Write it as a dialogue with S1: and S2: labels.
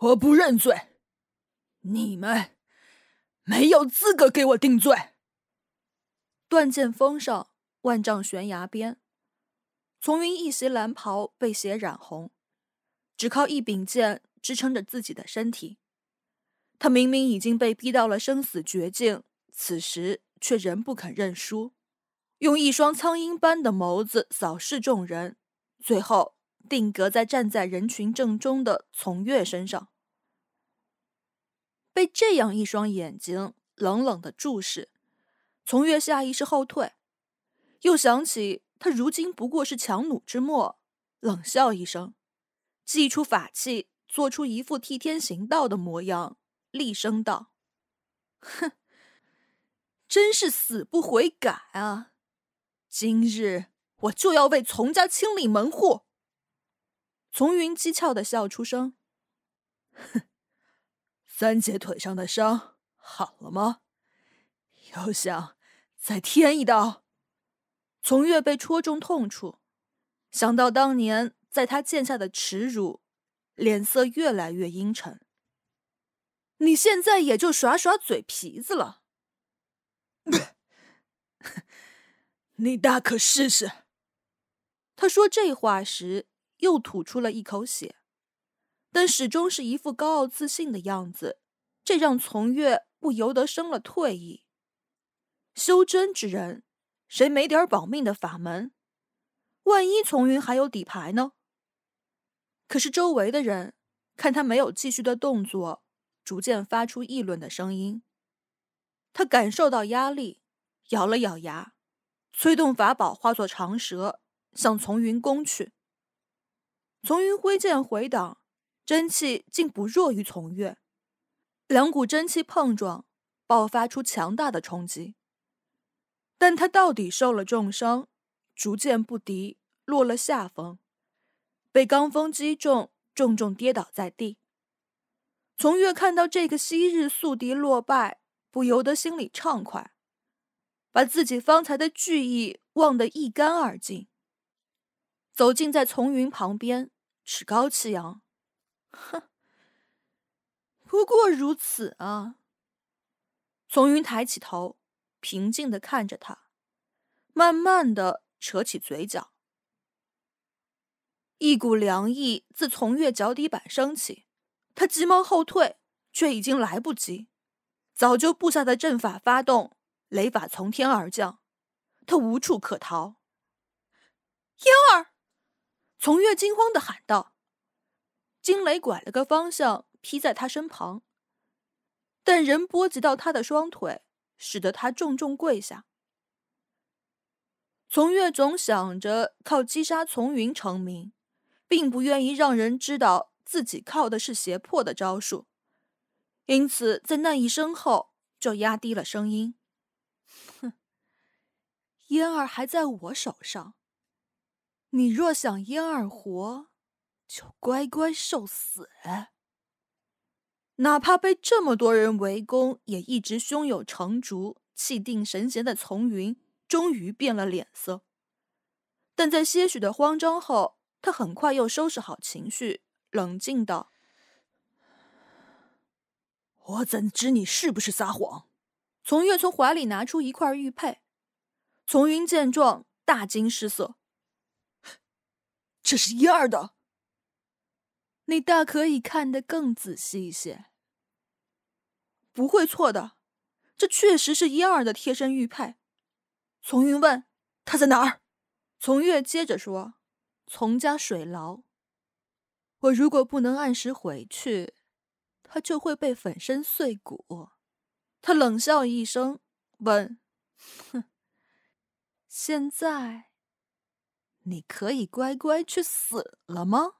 S1: 我不认罪，你们没有资格给我定罪。
S2: 断剑峰上，万丈悬崖边，丛云一袭蓝袍被血染红，只靠一柄剑支撑着自己的身体。他明明已经被逼到了生死绝境，此时却仍不肯认输，用一双苍鹰般的眸子扫视众人，最后。定格在站在人群正中的从月身上，被这样一双眼睛冷冷的注视，从月下意识后退，又想起他如今不过是强弩之末，冷笑一声，祭出法器，做出一副替天行道的模样，厉声道：“哼，真是死不悔改啊！今日我就要为从家清理门户。”丛云讥诮的笑出声：“
S1: 哼，三姐腿上的伤好了吗？又想再添一刀？”
S2: 从月被戳中痛处，想到当年在他剑下的耻辱，脸色越来越阴沉。你现在也就耍耍嘴皮子了？
S1: 你大可试试。
S2: 他说这话时。又吐出了一口血，但始终是一副高傲自信的样子，这让从月不由得生了退意。修真之人，谁没点保命的法门？万一从云还有底牌呢？可是周围的人看他没有继续的动作，逐渐发出议论的声音。他感受到压力，咬了咬牙，催动法宝化作长蛇，向从云攻去。从云挥剑回挡，真气竟不弱于从月，两股真气碰撞，爆发出强大的冲击。但他到底受了重伤，逐渐不敌，落了下风，被罡风击中，重重跌倒在地。从月看到这个昔日宿敌落败，不由得心里畅快，把自己方才的惧意忘得一干二净。走近在从云旁边，趾高气扬：“哼，不过如此啊。”从云抬起头，平静的看着他，慢慢的扯起嘴角。一股凉意自从月脚底板升起，他急忙后退，却已经来不及，早就布下的阵法发动，雷法从天而降，他无处可逃。嫣儿。从月惊慌的喊道：“惊雷拐了个方向，劈在他身旁，但人波及到他的双腿，使得他重重跪下。”从月总想着靠击杀从云成名，并不愿意让人知道自己靠的是胁迫的招数，因此在那一声后就压低了声音：“ 哼，嫣儿还在我手上。”你若想嫣儿活，就乖乖受死。哪怕被这么多人围攻，也一直胸有成竹、气定神闲的从云，终于变了脸色。但在些许的慌张后，他很快又收拾好情绪，冷静道：“
S1: 我怎知你是不是撒谎？”
S2: 从月从怀里拿出一块玉佩，从云见状大惊失色。
S1: 这是一二的，
S2: 你大可以看得更仔细一些。不会错的，这确实是一二的贴身玉佩。从云问：“他在哪儿？”从月接着说：“从家水牢。我如果不能按时回去，他就会被粉身碎骨。”他冷笑一声，问：“哼，现在？”你可以乖乖去死了吗？